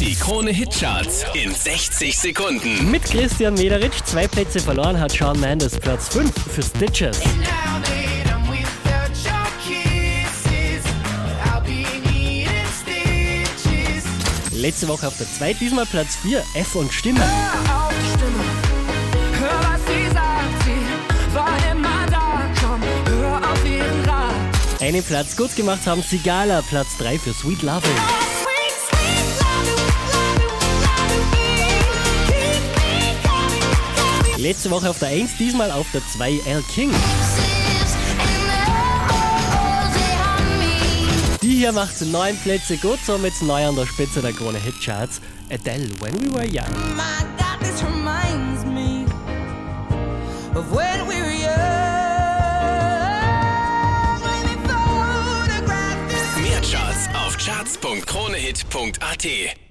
Die Krone Hitcharts in 60 Sekunden. Mit Christian Mederitsch zwei Plätze verloren hat Shawn Mendes Platz 5 für Stitches. Letzte Woche auf der 2, diesmal Platz 4, F und Stimme. Hör auf die Stimme, hör was sie sagt, sie war immer da, komm, hör auf ihren Rat. Einen Platz gut gemacht haben Sigala, Platz 3 für Sweet Loving. Letzte Woche auf der 1, diesmal auf der 2, L King. Die hier macht neun Plätze gut, somit neu an der Spitze der Krone Hitcharts. Adele, When We Were Young. My God, this reminds me of when we were young. Mehr Charts auf charts.kronehit.at.